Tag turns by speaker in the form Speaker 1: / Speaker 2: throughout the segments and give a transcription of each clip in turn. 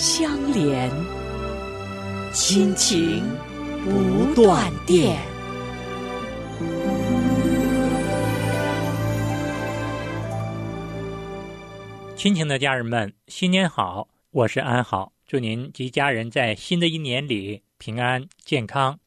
Speaker 1: 相连，亲情不断电。
Speaker 2: 亲情的家人们，新年好！我是安好，祝您及家人在新的一年里平安健康。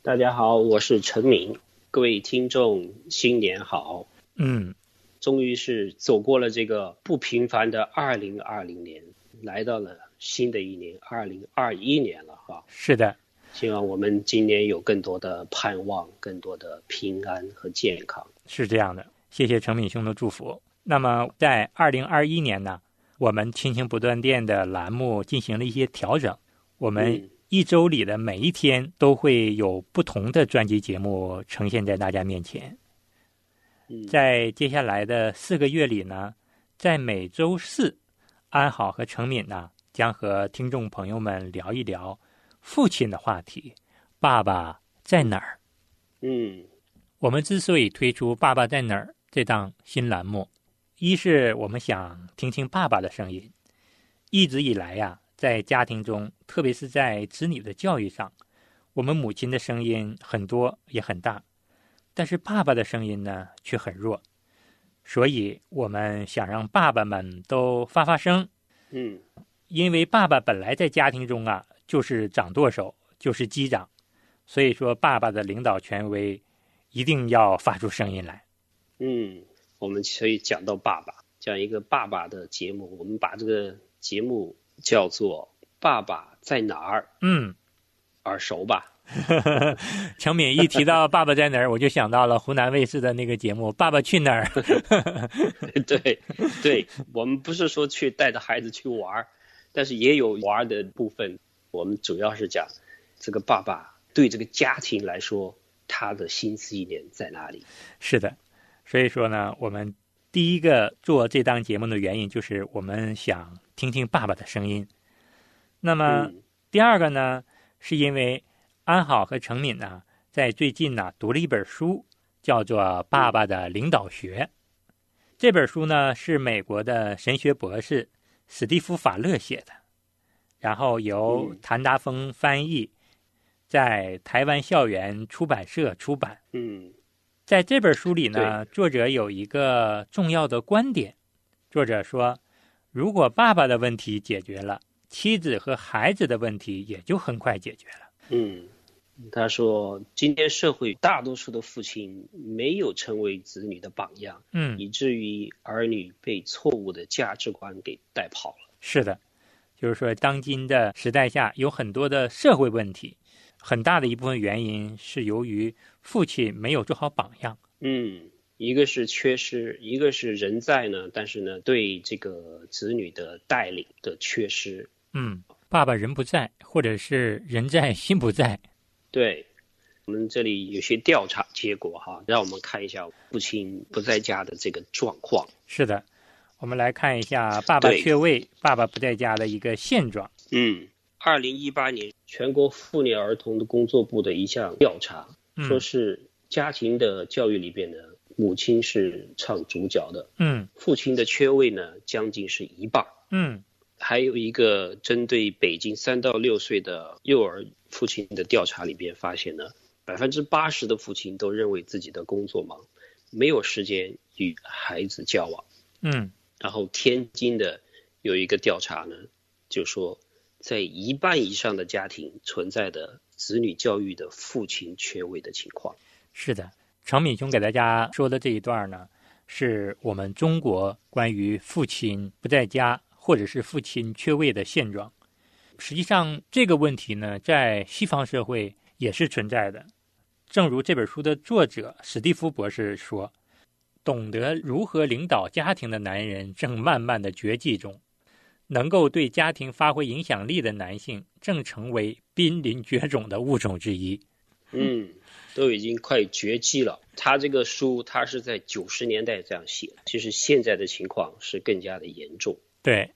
Speaker 3: 大家好，我是陈明，各位听众新年好。
Speaker 2: 嗯，
Speaker 3: 终于是走过了这个不平凡的二零二零年，来到了新的一年二零二一年了哈。
Speaker 2: 是的，
Speaker 3: 希望我们今年有更多的盼望，更多的平安和健康。
Speaker 2: 是这样的，谢谢程敏兄的祝福。那么在二零二一年呢？我们亲情不断电的栏目进行了一些调整，我们一周里的每一天都会有不同的专辑节目呈现在大家面前。在接下来的四个月里呢，在每周四，安好和程敏呢将和听众朋友们聊一聊父亲的话题，爸爸在哪儿？
Speaker 3: 嗯，
Speaker 2: 我们之所以推出《爸爸在哪儿》这档新栏目。一是我们想听听爸爸的声音，一直以来呀，在家庭中，特别是在子女的教育上，我们母亲的声音很多也很大，但是爸爸的声音呢却很弱，所以我们想让爸爸们都发发声。
Speaker 3: 嗯，
Speaker 2: 因为爸爸本来在家庭中啊就是掌舵手，就是机长，所以说爸爸的领导权威一定要发出声音来。
Speaker 3: 嗯。我们可以讲到爸爸，讲一个爸爸的节目。我们把这个节目叫做《爸爸在哪儿》。
Speaker 2: 嗯，
Speaker 3: 耳熟吧？
Speaker 2: 程敏一提到《爸爸在哪儿》，我就想到了湖南卫视的那个节目《爸爸去哪儿》。
Speaker 3: 对，对，我们不是说去带着孩子去玩，但是也有玩的部分。我们主要是讲这个爸爸对这个家庭来说，他的心思意念在哪里？
Speaker 2: 是的。所以说呢，我们第一个做这档节目的原因就是我们想听听爸爸的声音。那么第二个呢，是因为安好和程敏呢，在最近呢读了一本书，叫做《爸爸的领导学》。这本书呢是美国的神学博士史蒂夫·法勒写的，然后由谭达峰翻译，在台湾校园出版社出版。
Speaker 3: 嗯。
Speaker 2: 在这本书里呢，作者有一个重要的观点。作者说，如果爸爸的问题解决了，妻子和孩子的问题也就很快解决了。
Speaker 3: 嗯，他说，今天社会大多数的父亲没有成为子女的榜样，
Speaker 2: 嗯，
Speaker 3: 以至于儿女被错误的价值观给带跑了。
Speaker 2: 是的，就是说，当今的时代下有很多的社会问题。很大的一部分原因是由于父亲没有做好榜样。
Speaker 3: 嗯，一个是缺失，一个是人在呢，但是呢，对这个子女的带领的缺失。
Speaker 2: 嗯，爸爸人不在，或者是人在心不在。
Speaker 3: 对，我们这里有些调查结果哈，让我们看一下父亲不在家的这个状况。
Speaker 2: 是的，我们来看一下爸爸缺位、爸爸不在家的一个现状。
Speaker 3: 嗯。二零一八年，全国妇女儿童的工作部的一项调查，说是家庭的教育里边呢，母亲是唱主角的，
Speaker 2: 嗯，
Speaker 3: 父亲的缺位呢，将近是一半，
Speaker 2: 嗯，
Speaker 3: 还有一个针对北京三到六岁的幼儿父亲的调查里边发现呢，百分之八十的父亲都认为自己的工作忙，没有时间与孩子交往，
Speaker 2: 嗯，
Speaker 3: 然后天津的有一个调查呢，就说。在一半以上的家庭存在的子女教育的父亲缺位的情况。
Speaker 2: 是的，常敏兄给大家说的这一段呢，是我们中国关于父亲不在家或者是父亲缺位的现状。实际上，这个问题呢，在西方社会也是存在的。正如这本书的作者史蒂夫博士说：“懂得如何领导家庭的男人正慢慢的绝迹中。”能够对家庭发挥影响力的男性，正成为濒临绝种的物种之一。
Speaker 3: 嗯，都已经快绝迹了。他这个书，他是在九十年代这样写，其实现在的情况是更加的严重。
Speaker 2: 对，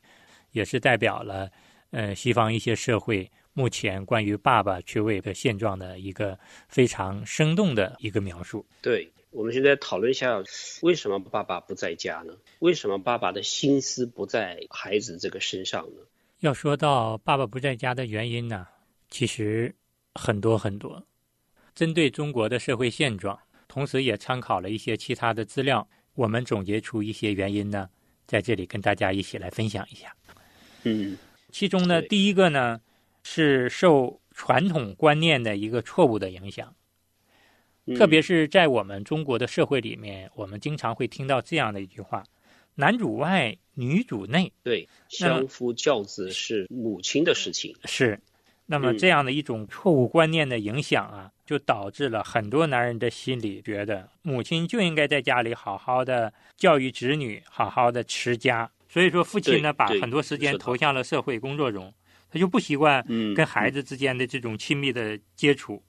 Speaker 2: 也是代表了呃西方一些社会目前关于爸爸缺位的现状的一个非常生动的一个描述。
Speaker 3: 对，我们现在讨论一下，为什么爸爸不在家呢？为什么爸爸的心思不在孩子这个身上呢？
Speaker 2: 要说到爸爸不在家的原因呢，其实很多很多。针对中国的社会现状，同时也参考了一些其他的资料，我们总结出一些原因呢，在这里跟大家一起来分享一下。
Speaker 3: 嗯
Speaker 2: 其中呢，第一个呢是受传统观念的一个错误的影响，
Speaker 3: 嗯
Speaker 2: 特别是在我们中国的社会里面，我们经常会听到这样的一句话：“男主外，女主内。
Speaker 3: 对，相夫教子是母亲的事情。”
Speaker 2: 是，那么
Speaker 3: 嗯
Speaker 2: 这样的一种错误观念的影响啊，就导致了很多男人的心里觉得母亲就应该在家里好好的教育子女，好好的持家。所以说，父亲呢，把很多时间投向了社会工作中，他就不习惯
Speaker 3: 嗯，
Speaker 2: 跟孩子之间的这种亲密的接触，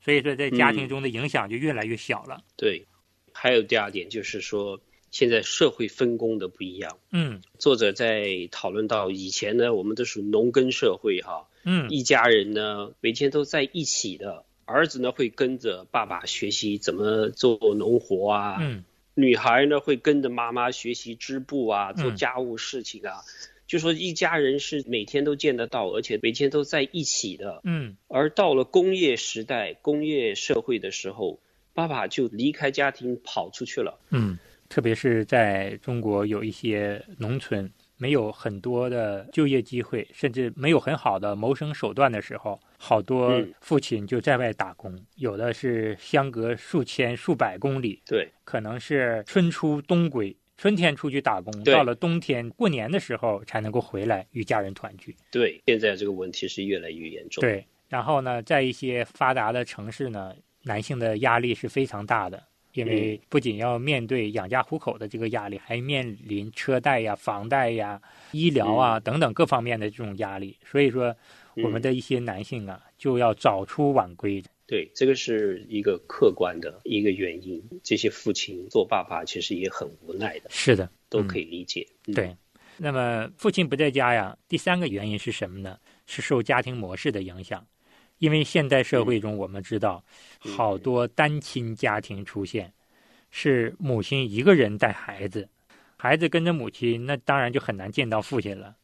Speaker 2: 所以说在家庭
Speaker 3: 嗯
Speaker 2: 中的影响就越来越小了。
Speaker 3: 对。还有第二点就是说，现在社会分工的不一样。
Speaker 2: 嗯
Speaker 3: 作者在讨论到以前呢，我们都是农耕社会哈，
Speaker 2: 嗯
Speaker 3: 一家人呢每天都在一起的，儿子呢会跟着爸爸学习怎么做农活啊，
Speaker 2: 嗯
Speaker 3: 女孩呢会跟着妈妈学习织布啊，做
Speaker 2: 嗯
Speaker 3: 家务事情啊。就说一家人是每天都见得到，而且每天都在一起的。
Speaker 2: 嗯
Speaker 3: 而到了工业时代、工业社会的时候，爸爸就离开家庭跑出去了。
Speaker 2: 嗯，特别是在中国有一些农村没有很多的就业机会，甚至没有很好的谋生手段的时候，好多
Speaker 3: 嗯
Speaker 2: 父亲就在外打工，有的是相隔数千、数百公里，
Speaker 3: 对，
Speaker 2: 可能是春出冬归。春天出去打工，到了冬天过年的时候才能够回来与家人团聚。
Speaker 3: 对，现在这个问题是越来越严重。，
Speaker 2: 对，然后呢，在一些发达的城市呢，男性的压力是非常大的，因为不仅要面对养家糊口的这个压力，还面临车贷呀、房贷呀、医疗啊等等各方面的这种压力。所以说，我们的一些男性啊，就要早出晚归。
Speaker 3: 对，这个是一个客观的一个原因。这些父亲做爸爸其实也很无奈的，
Speaker 2: 是的，
Speaker 3: 都可以理解。嗯
Speaker 2: 对。那么父亲不在家呀，第三个原因是什么呢？是受家庭模式的影响。因为现代社会中，我们知道
Speaker 3: 嗯
Speaker 2: 好多单亲家庭出现，是母亲一个人带孩子，孩子跟着母亲，那当然就很难见到父亲了。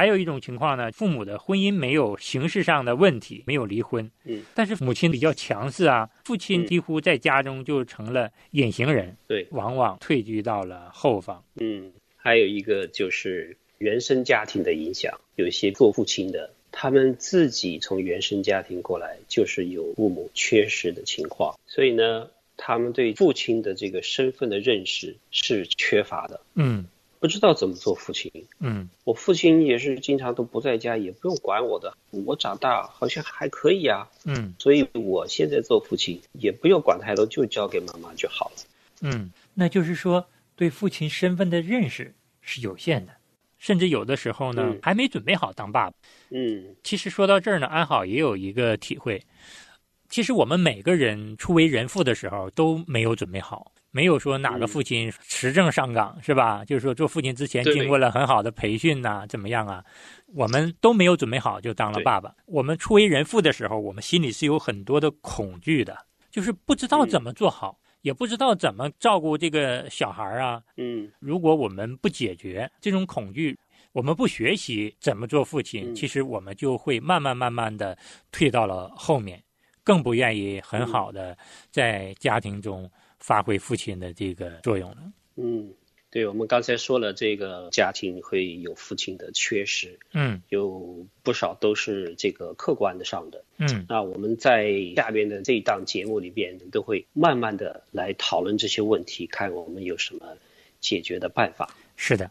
Speaker 2: 还有一种情况呢，父母的婚姻没有形式上的问题，没有离婚，
Speaker 3: 嗯，
Speaker 2: 但是母亲比较强势啊，父亲
Speaker 3: 嗯。
Speaker 2: 几乎在家中就成了隐形人，
Speaker 3: 对，
Speaker 2: 往往退居到了后方。
Speaker 3: 嗯，还有一个就是原生家庭的影响，有一些做父亲的，他们自己从原生家庭过来，就是有父母缺失的情况，所以呢，他们对父亲的这个身份的认识是缺乏的，
Speaker 2: 嗯
Speaker 3: 不知道怎么做父亲。
Speaker 2: 嗯
Speaker 3: 我父亲也是经常都不在家，也不用管我的，我长大好像还可以啊，
Speaker 2: 嗯
Speaker 3: 所以我现在做父亲也不用管太多，就交给妈妈就好了。
Speaker 2: 嗯，那就是说，对父亲身份的认识是有限的，甚至有的时候呢，
Speaker 3: 嗯
Speaker 2: 还没准备好当爸爸。
Speaker 3: 嗯
Speaker 2: 其实说到这儿呢，安好也有一个体会。其实我们每个人初为人父的时候都没有准备好，没有说哪个父亲持证上岗、是吧？就是说做父亲之前经过了很好的培训呐、怎么样啊？我们都没有准备好就当了爸爸。我们初为人父的时候，我们心里是有很多的恐惧的，就是不知道怎么做好，也不知道怎么照顾这个小孩啊，
Speaker 3: 嗯。
Speaker 2: 如果我们不解决这种恐惧，我们不学习怎么做父亲，
Speaker 3: 嗯。
Speaker 2: 其实我们就会慢慢慢慢的退到了后面，更不愿意很好的在家庭中发挥父亲的这个作用了。
Speaker 3: 嗯，对，我们刚才说了，这个家庭会有父亲的缺失，
Speaker 2: 嗯
Speaker 3: 有不少都是这个客观的上的。
Speaker 2: 嗯
Speaker 3: 那我们在下边的这一档节目里边，都会慢慢的来讨论这些问题，看我们有什么解决的办法。
Speaker 2: 是的，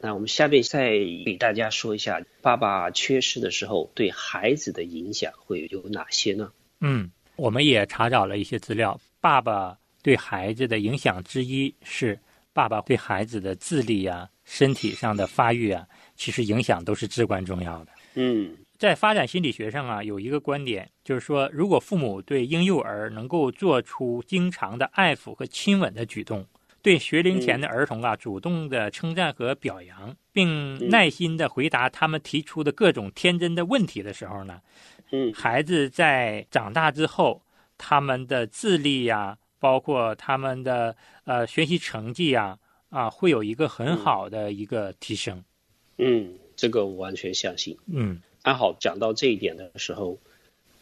Speaker 3: 那我们下面再给大家说一下，爸爸缺失的时候对孩子的影响会有哪些呢？
Speaker 2: 嗯，我们也查找了一些资料，爸爸对孩子的影响之一是爸爸对孩子的智力啊、身体上的发育啊，其实影响都是至关重要的。
Speaker 3: 嗯。
Speaker 2: 在发展心理学上啊，有一个观点，就是说，如果父母对婴幼儿能够做出经常的爱抚和亲吻的举动，对学龄前的儿童啊，主动的称赞和表扬，并耐心的回答他们提出的各种天真的问题的时候呢，
Speaker 3: 嗯。
Speaker 2: 孩子在长大之后，他们的智力呀、包括他们的呃学习成绩呀、啊，会有一个很好的一个提升。
Speaker 3: 嗯，这个我完全相信。
Speaker 2: 嗯。
Speaker 3: 安好讲到这一点的时候，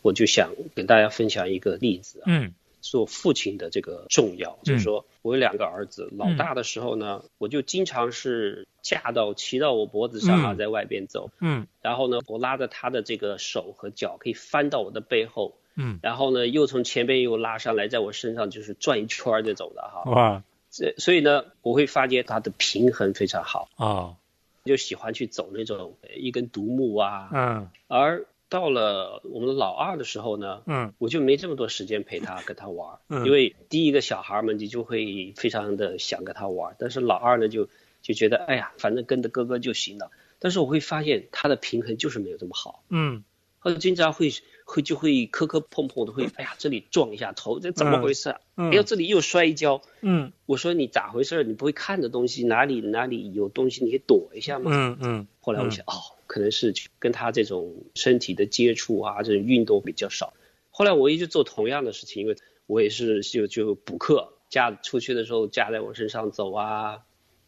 Speaker 3: 我就想跟大家分享一个例子啊，
Speaker 2: 嗯。
Speaker 3: 做父亲的这个重要，就是说我有两个儿子，老大的时候呢，我就经常是架到骑到我脖子上啊，
Speaker 2: 嗯。
Speaker 3: 在外边走，
Speaker 2: 嗯。
Speaker 3: 然后呢，我拉着他的这个手和脚可以翻到我的背后，
Speaker 2: 嗯，
Speaker 3: 然后呢，又从前边又拉上来，在我身上就是转一圈儿这种的哈。
Speaker 2: 哇。
Speaker 3: 这所以呢，我会发觉他的平衡非常好，
Speaker 2: 哦。
Speaker 3: 就喜欢去走那种呃一根独木啊。
Speaker 2: 嗯。
Speaker 3: 而到了我们老二的时候呢，
Speaker 2: 嗯。
Speaker 3: 我就没这么多时间陪他跟他玩因为第一个小孩们你就会非常的想跟他玩儿，但是老二呢就就觉得哎呀，反正跟着哥哥就行了。但是我会发现他的平衡就是没有这么好，
Speaker 2: 嗯。
Speaker 3: 或者经常会会就会磕磕碰碰的，会哎呀这里撞一下头，这怎么回事啊？
Speaker 2: 嗯
Speaker 3: 哎呦这里又摔一跤，
Speaker 2: 嗯
Speaker 3: 我说你咋回事？你不会看着东西哪里哪里有东西你可以躲一下吗？
Speaker 2: 嗯嗯，
Speaker 3: 后来我想，哦，可能是跟他这种身体的接触啊，这种运动比较少。后来我一直做同样的事情，因为我也是就就补课，架出去的时候架在我身上走啊，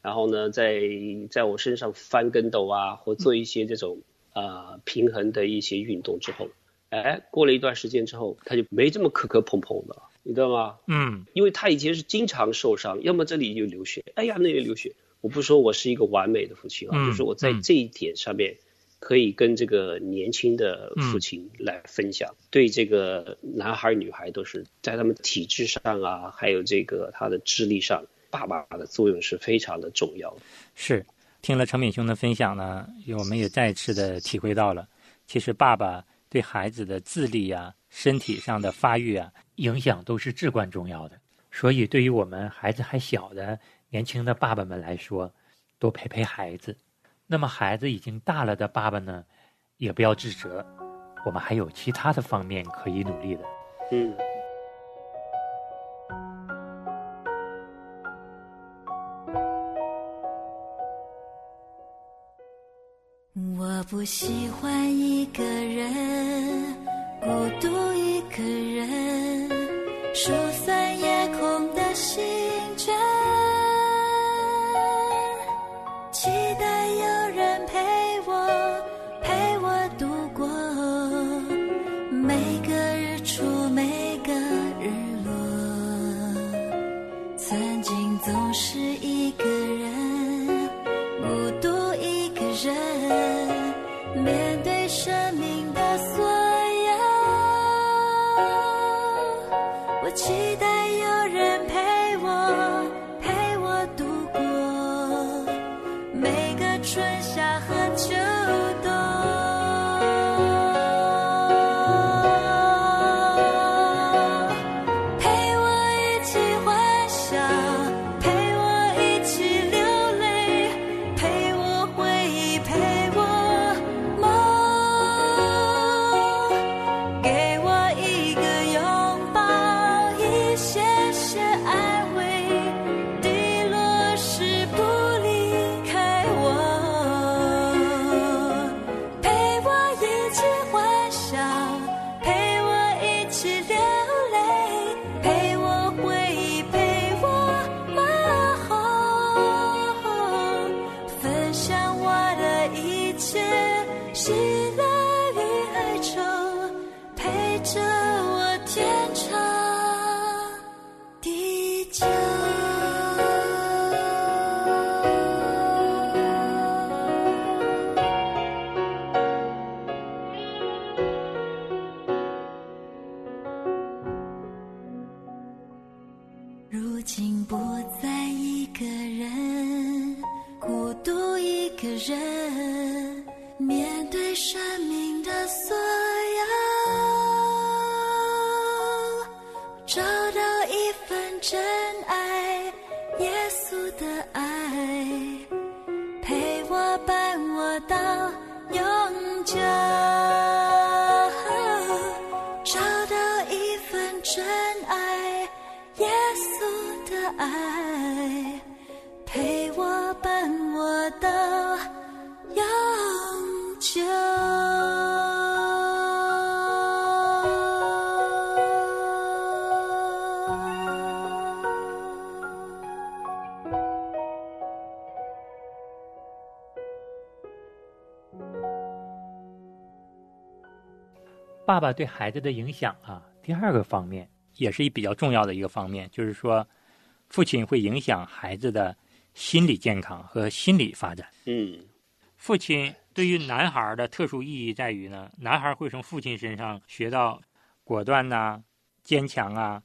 Speaker 3: 然后呢，在在我身上翻跟斗啊，或做一些这种呃平衡的一些运动之后，哎，过了一段时间之后，他就没这么磕磕碰碰的了，你知道吗？
Speaker 2: 嗯
Speaker 3: 因为他以前是经常受伤，要么这里就流血，哎呀那里流血。我不说我是一个完美的父亲啊，
Speaker 2: 嗯
Speaker 3: 就是我在
Speaker 2: 嗯
Speaker 3: 这一点上面可以跟这个年轻的父亲来分享，对这个男孩女孩都是在他们体质上啊，还有这个他的智力上，爸爸的作用是非常的重要的。
Speaker 2: 是。听了程敏兄的分享呢，我们也再次的体会到了，其实爸爸对孩子的智力啊、身体上的发育啊，影响都是至关重要的。所以，对于我们孩子还小的年轻的爸爸们来说，多陪陪孩子。那么，孩子已经大了的爸爸呢，也不要自责，我们还有其他的方面可以努力的。
Speaker 3: 嗯
Speaker 4: 我不喜欢一个人，说散。如今不再一个人，孤独一个人，面对生命的所有，找到一份真
Speaker 2: 爸爸对孩子的影响啊，第二个方面也是一比较重要的一个方面，就是说，父亲会影响孩子的心理健康和心理发展。
Speaker 3: 嗯
Speaker 2: 父亲对于男孩的特殊意义在于呢，男孩会从父亲身上学到果断呐、坚强啊、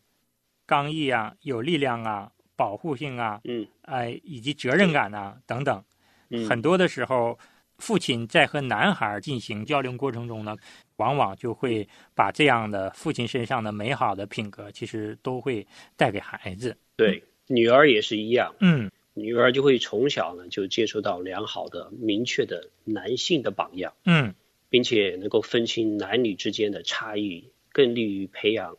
Speaker 2: 刚毅啊、有力量啊、保护性啊，
Speaker 3: 嗯
Speaker 2: 哎，以及责任感呐、等等。
Speaker 3: 嗯，
Speaker 2: 很多的时候，父亲在和男孩进行交流过程中呢，往往就会把这样的父亲身上的美好的品格，其实都会带给孩子。
Speaker 3: 对，女儿也是一样，
Speaker 2: 嗯。
Speaker 3: 女儿就会从小呢就接触到良好的、明确的男性的榜样，
Speaker 2: 嗯。
Speaker 3: 并且能够分清男女之间的差异，更利于培养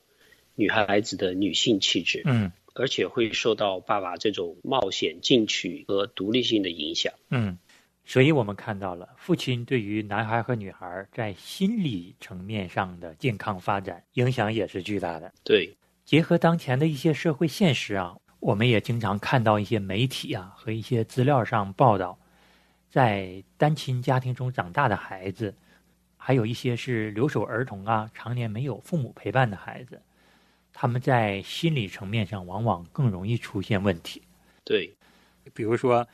Speaker 3: 女孩子的女性气质，
Speaker 2: 嗯。
Speaker 3: 而且会受到爸爸这种冒险、进取和独立性的影响。
Speaker 2: 嗯，所以我们看到了父亲对于男孩和女孩在心理层面上的健康发展影响也是巨大的。
Speaker 3: 对，
Speaker 2: 结合当前的一些社会现实啊，我们也经常看到一些媒体啊和一些资料上报道，在单亲家庭中长大的孩子，还有一些是留守儿童啊，常年没有父母陪伴的孩子，他们在心理层面上往往更容易出现问题，
Speaker 3: 对，
Speaker 2: 比如说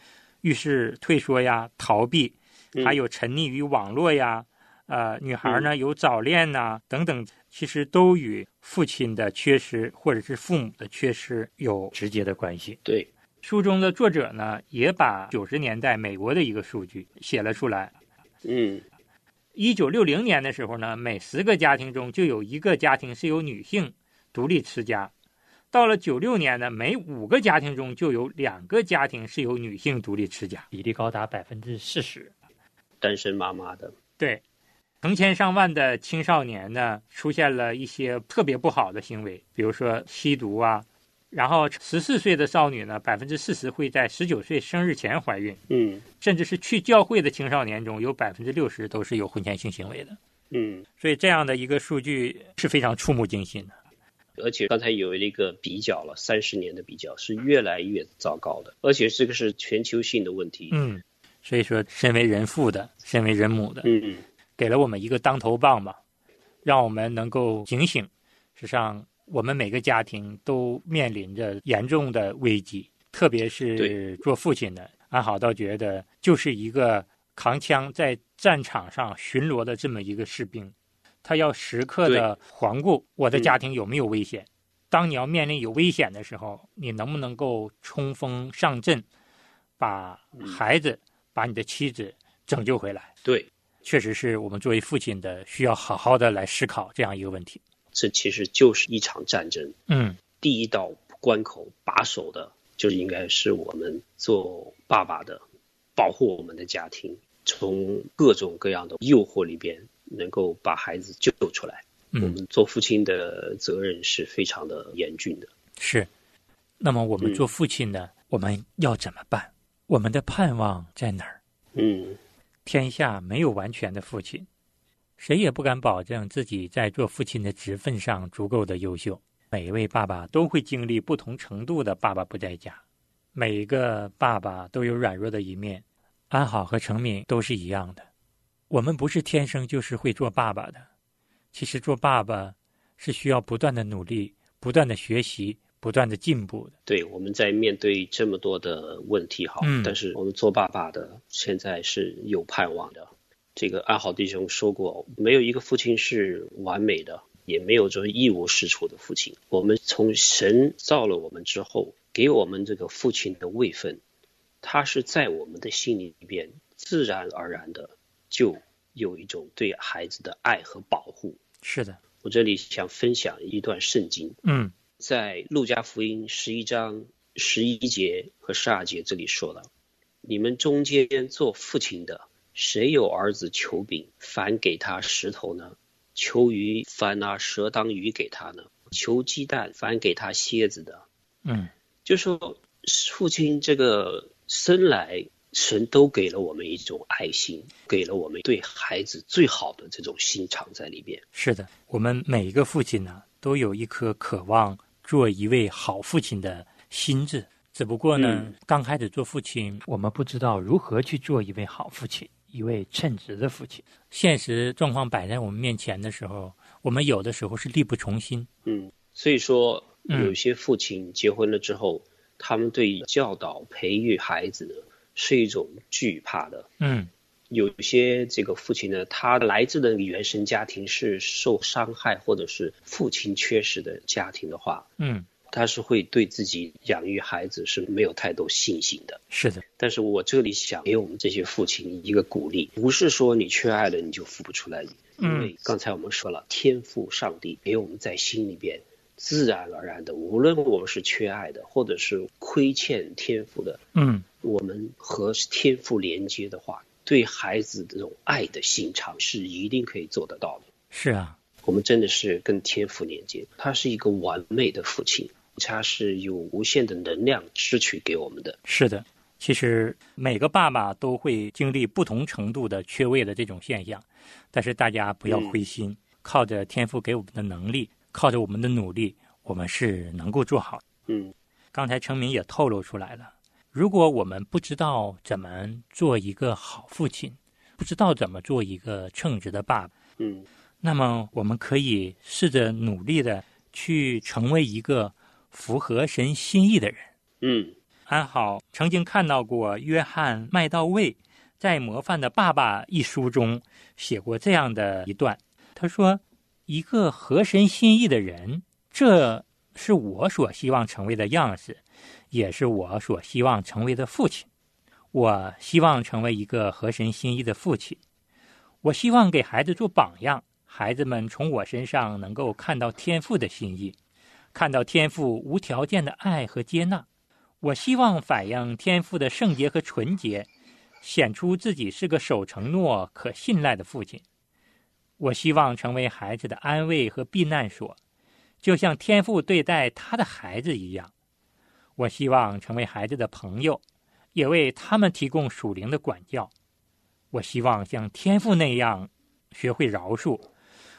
Speaker 2: 遇事退缩呀、逃避，
Speaker 3: 嗯
Speaker 2: 还有沉溺于网络呀，呃，女孩呢有早恋呐、等等，其实都与父亲的缺失或者是父母的缺失有直接的关系。
Speaker 3: 对，
Speaker 2: 书中的作者呢，也把九十年代美国的一个数据写了出来。
Speaker 3: 嗯
Speaker 2: 一九六零年的时候呢，每十个家庭中就有一个家庭是由女性独立持家；到了九六年呢，每五个家庭中就有两个家庭是由女性独立持家，比例高达百分之四十。
Speaker 3: 单身妈妈的，
Speaker 2: 对，成千上万的青少年呢，出现了一些特别不好的行为，比如说吸毒啊。然后十四岁的少女呢，百分之四十会在十九岁生日前怀孕，
Speaker 3: 嗯
Speaker 2: 甚至是去教会的青少年中有百分之六十都是有婚前性行为的。
Speaker 3: 嗯，
Speaker 2: 所以这样的一个数据是非常触目惊心的。
Speaker 3: 而且刚才有一个比较了，三十年的比较是越来越糟糕的，而且这个是全球性的问题。
Speaker 2: 嗯，所以说，身为人父的，身为人母的，
Speaker 3: 嗯
Speaker 2: 给了我们一个当头棒吧，让我们能够警醒。实际上，我们每个家庭都面临着严重的危机，特别是做父亲的，安好倒觉得就是一个扛枪在战场上巡逻的这么一个士兵，他要时刻的环顾我的家庭有没有危险。当你要面临有危险的时候，你能不能够冲锋上阵，把孩子、把你的妻子拯救回来？
Speaker 3: 对，
Speaker 2: 确实是我们作为父亲的需要好好的来思考这样一个问题。
Speaker 3: 这其实就是一场战争。
Speaker 2: 嗯
Speaker 3: 第一道关口把守的，就应该是我们做爸爸的，保护我们的家庭，从各种各样的诱惑里边，能够把孩子救出来。我
Speaker 2: 嗯，
Speaker 3: 们做父亲的责任是非常的严峻的。
Speaker 2: 是。那么我们
Speaker 3: 嗯
Speaker 2: 做父亲的，我们要怎么办？我们的盼望在哪儿？
Speaker 3: 嗯，
Speaker 2: 天下没有完全的父亲，谁也不敢保证自己在做父亲的职分上足够的优秀。每一位爸爸都会经历不同程度的爸爸不在家，每一个爸爸都有软弱的一面。安好和成敏都是一样的，我们不是天生就是会做爸爸的。其实做爸爸是需要不断的努力、不断的学习、不断的进步的。
Speaker 3: 对，我们在面对这么多的问题哈，
Speaker 2: 嗯
Speaker 3: 但是我们做爸爸的现在是有盼望的。这个安好弟兄说过，没有一个父亲是完美的，也没有这一无是处的父亲。我们从神造了我们之后，给我们这个父亲的位分，他是在我们的心里边自然而然的就有一种对孩子的爱和保护。
Speaker 2: 是的，
Speaker 3: 我这里想分享一段圣经，
Speaker 2: 嗯
Speaker 3: 在路加福音十一章十一节和十二节这里说了：你们中间做父亲的，谁有儿子求饼，反给他石头呢？求鱼，反拿蛇当鱼给他呢？求鸡蛋，反给他蝎子的。
Speaker 2: 嗯
Speaker 3: 就说父亲这个生来，神都给了我们一种爱心，给了我们对孩子最好的这种心肠在里边。
Speaker 2: 是的，我们每一个父亲呢，都有一颗渴望做一位好父亲的心智。只不过呢，
Speaker 3: 嗯
Speaker 2: 刚开始做父亲，我们不知道如何去做一位好父亲，一位称职的父亲。现实状况摆在我们面前的时候，我们有的时候是力不从心。
Speaker 3: 嗯，所以说
Speaker 2: 嗯
Speaker 3: 有些父亲结婚了之后，他们对教导、培育孩子呢是一种惧怕的。
Speaker 2: 嗯
Speaker 3: 有一些这个父亲呢，他来自的原生家庭是受伤害或者是父亲缺失的家庭的话，
Speaker 2: 嗯，
Speaker 3: 他是会对自己养育孩子是没有太多信心的。
Speaker 2: 是的，
Speaker 3: 但是我这里想给我们这些父亲一个鼓励，不是说你缺爱了你就付不出来，因
Speaker 2: 嗯
Speaker 3: 为刚才我们说了，天赋上帝给我们在心里边自然而然的，无论我们是缺爱的，或者是亏欠天赋的，
Speaker 2: 嗯
Speaker 3: 我们和天赋连接的话，对孩子这种爱的心肠是一定可以做得到的。
Speaker 2: 是啊，
Speaker 3: 我们真的是跟天赋连接，他是一个完美的父亲，他是有无限的能量支取给我们的。
Speaker 2: 是的。其实每个爸爸都会经历不同程度的缺位的这种现象，但是大家不要灰心，靠着天赋给我们的能力，靠着我们的努力，我们是能够做好。
Speaker 3: 嗯
Speaker 2: 刚才程明也透露出来了，如果我们不知道怎么做一个好父亲，不知道怎么做一个称职的爸爸，
Speaker 3: 嗯
Speaker 2: 那么我们可以试着努力的去成为一个符合神心意的人。
Speaker 3: 嗯
Speaker 2: 安好曾经看到过约翰麦道卫在《模范的爸爸》一书中写过这样的一段，他说：“一个合神心意的人，这是我所希望成为的样式，也是我所希望成为的父亲。我希望成为一个合神心意的父亲，我希望给孩子做榜样，孩子们从我身上能够看到天父的心意，看到天父无条件的爱和接纳。”我希望反映天赋的圣洁和纯洁，显出自己是个守承诺、可信赖的父亲。我希望成为孩子的安慰和避难所，就像天父对待他的孩子一样。我希望成为孩子的朋友，也为他们提供属灵的管教。我希望像天父那样学会饶恕。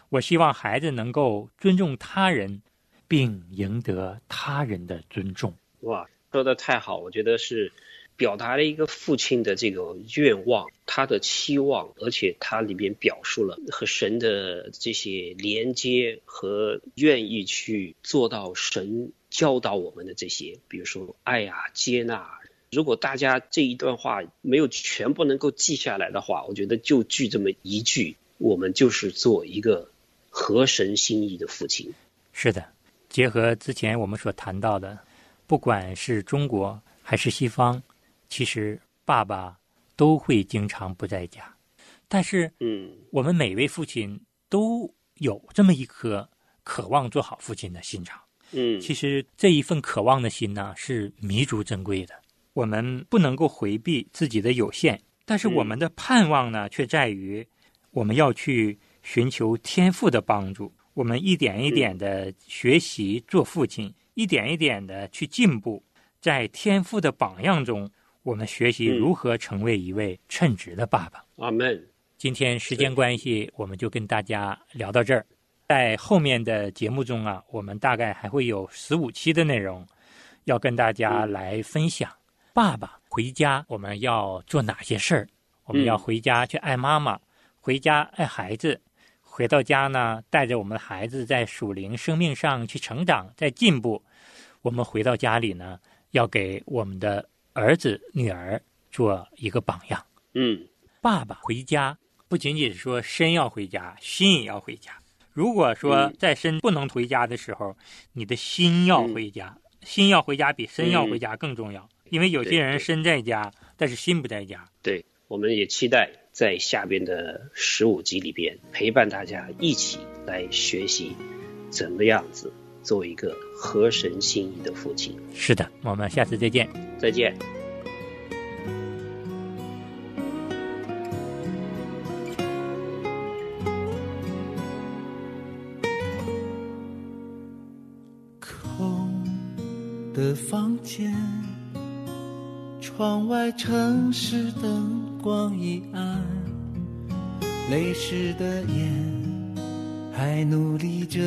Speaker 2: 我希望孩子能够尊重他人，并赢得他人的尊重。
Speaker 3: 哇，说的太好，我觉得是表达了一个父亲的这个愿望，他的期望，而且他里边表述了和神的这些连接和愿意去做到神教导我们的这些，比如说爱呀、接纳。如果大家这一段话没有全部能够记下来的话，我觉得就记这么一句，我们就是做一个合神心意的父亲。
Speaker 2: 是的，结合之前我们所谈到的，不管是中国还是西方，其实爸爸都会经常不在家，但是
Speaker 3: 嗯
Speaker 2: 我们每位父亲都有这么一颗渴望做好父亲的心肠。
Speaker 3: 嗯，
Speaker 2: 其实这一份渴望的心呢，是弥足珍贵的。我们不能够回避自己的有限，但是我们的盼望呢，却在于我们要去寻求天赋的帮助。我们一点一点的学习做父亲，一点一点的去进步，在天赋的榜样中，我们学习
Speaker 3: 嗯
Speaker 2: 如何成为一位称职的爸爸。
Speaker 3: 阿门。
Speaker 2: 今天时间关系，我们就跟大家聊到这儿。在后面的节目中啊，我们大概还会有十五期的内容，要跟大家来分享。爸爸回家我们要做哪些事儿？我们要回家去爱妈妈，回家爱孩子。回到家呢，带着我们的孩子在属灵生命上去成长，在进步。我们回到家里呢，要给我们的儿子、女儿做一个榜样。
Speaker 3: 嗯
Speaker 2: 爸爸回家不仅仅是说身要回家，心也要回家。如果说
Speaker 3: 嗯
Speaker 2: 在身不能回家的时候，你的心要回家，心要回家比身要回家更重要。因为有些人身在家，但是心不在家。
Speaker 3: 对，我们也期待在下边的十五集里边陪伴大家一起来学习怎么样子做一个合神心意的父亲。
Speaker 2: 是的我们下次再见。
Speaker 3: 再见。
Speaker 5: 空的房间窗外城市灯光一暗泪湿的眼还努力着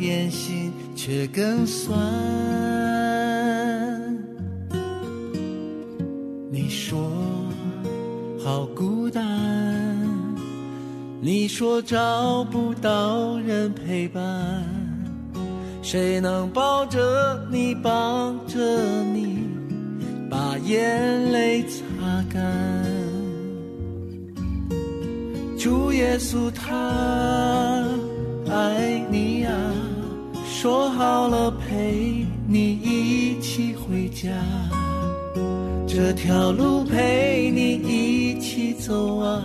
Speaker 5: 眼心却更酸。你说好孤单，你说找不到人陪伴。谁能抱着你，帮着你，把眼泪擦干？主耶稣他爱你呀，说好了陪你一起回家，这条路陪你一起走啊，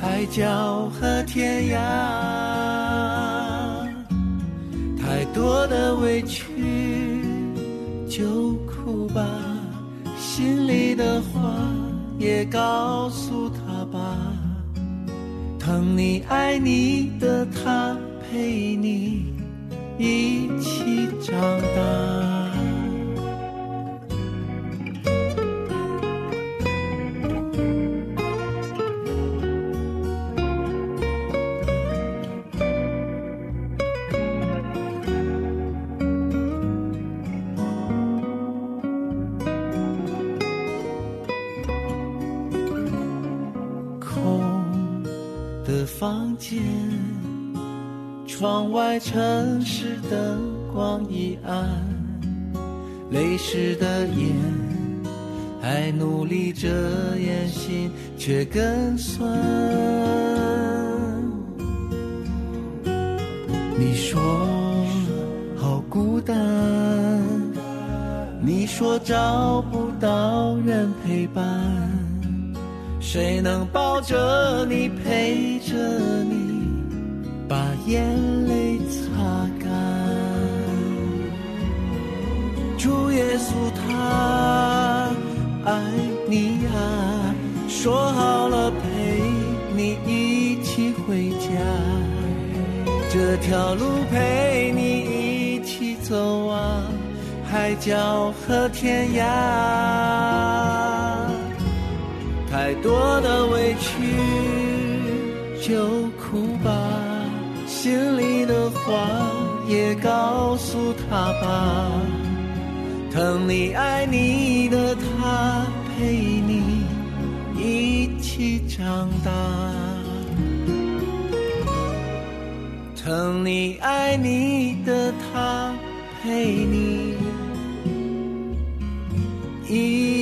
Speaker 5: 海角和天涯。太多的委屈就哭吧，心里的话也告诉他吧。疼你爱你的他陪你一起长大。空的房间，窗外城市灯光已暗，泪湿的眼，还努力着眼心却更酸。你说好孤单，你说找不到人陪伴。谁能抱着你，陪着你，眼泪擦干？主耶稣他爱你呀，说好了陪你一起回家，这条路陪你一起走啊，海角和天涯。太多的委屈就哭吧，心里的话也告诉他吧。疼你爱你的他陪你一起长大，疼你爱你的他陪你一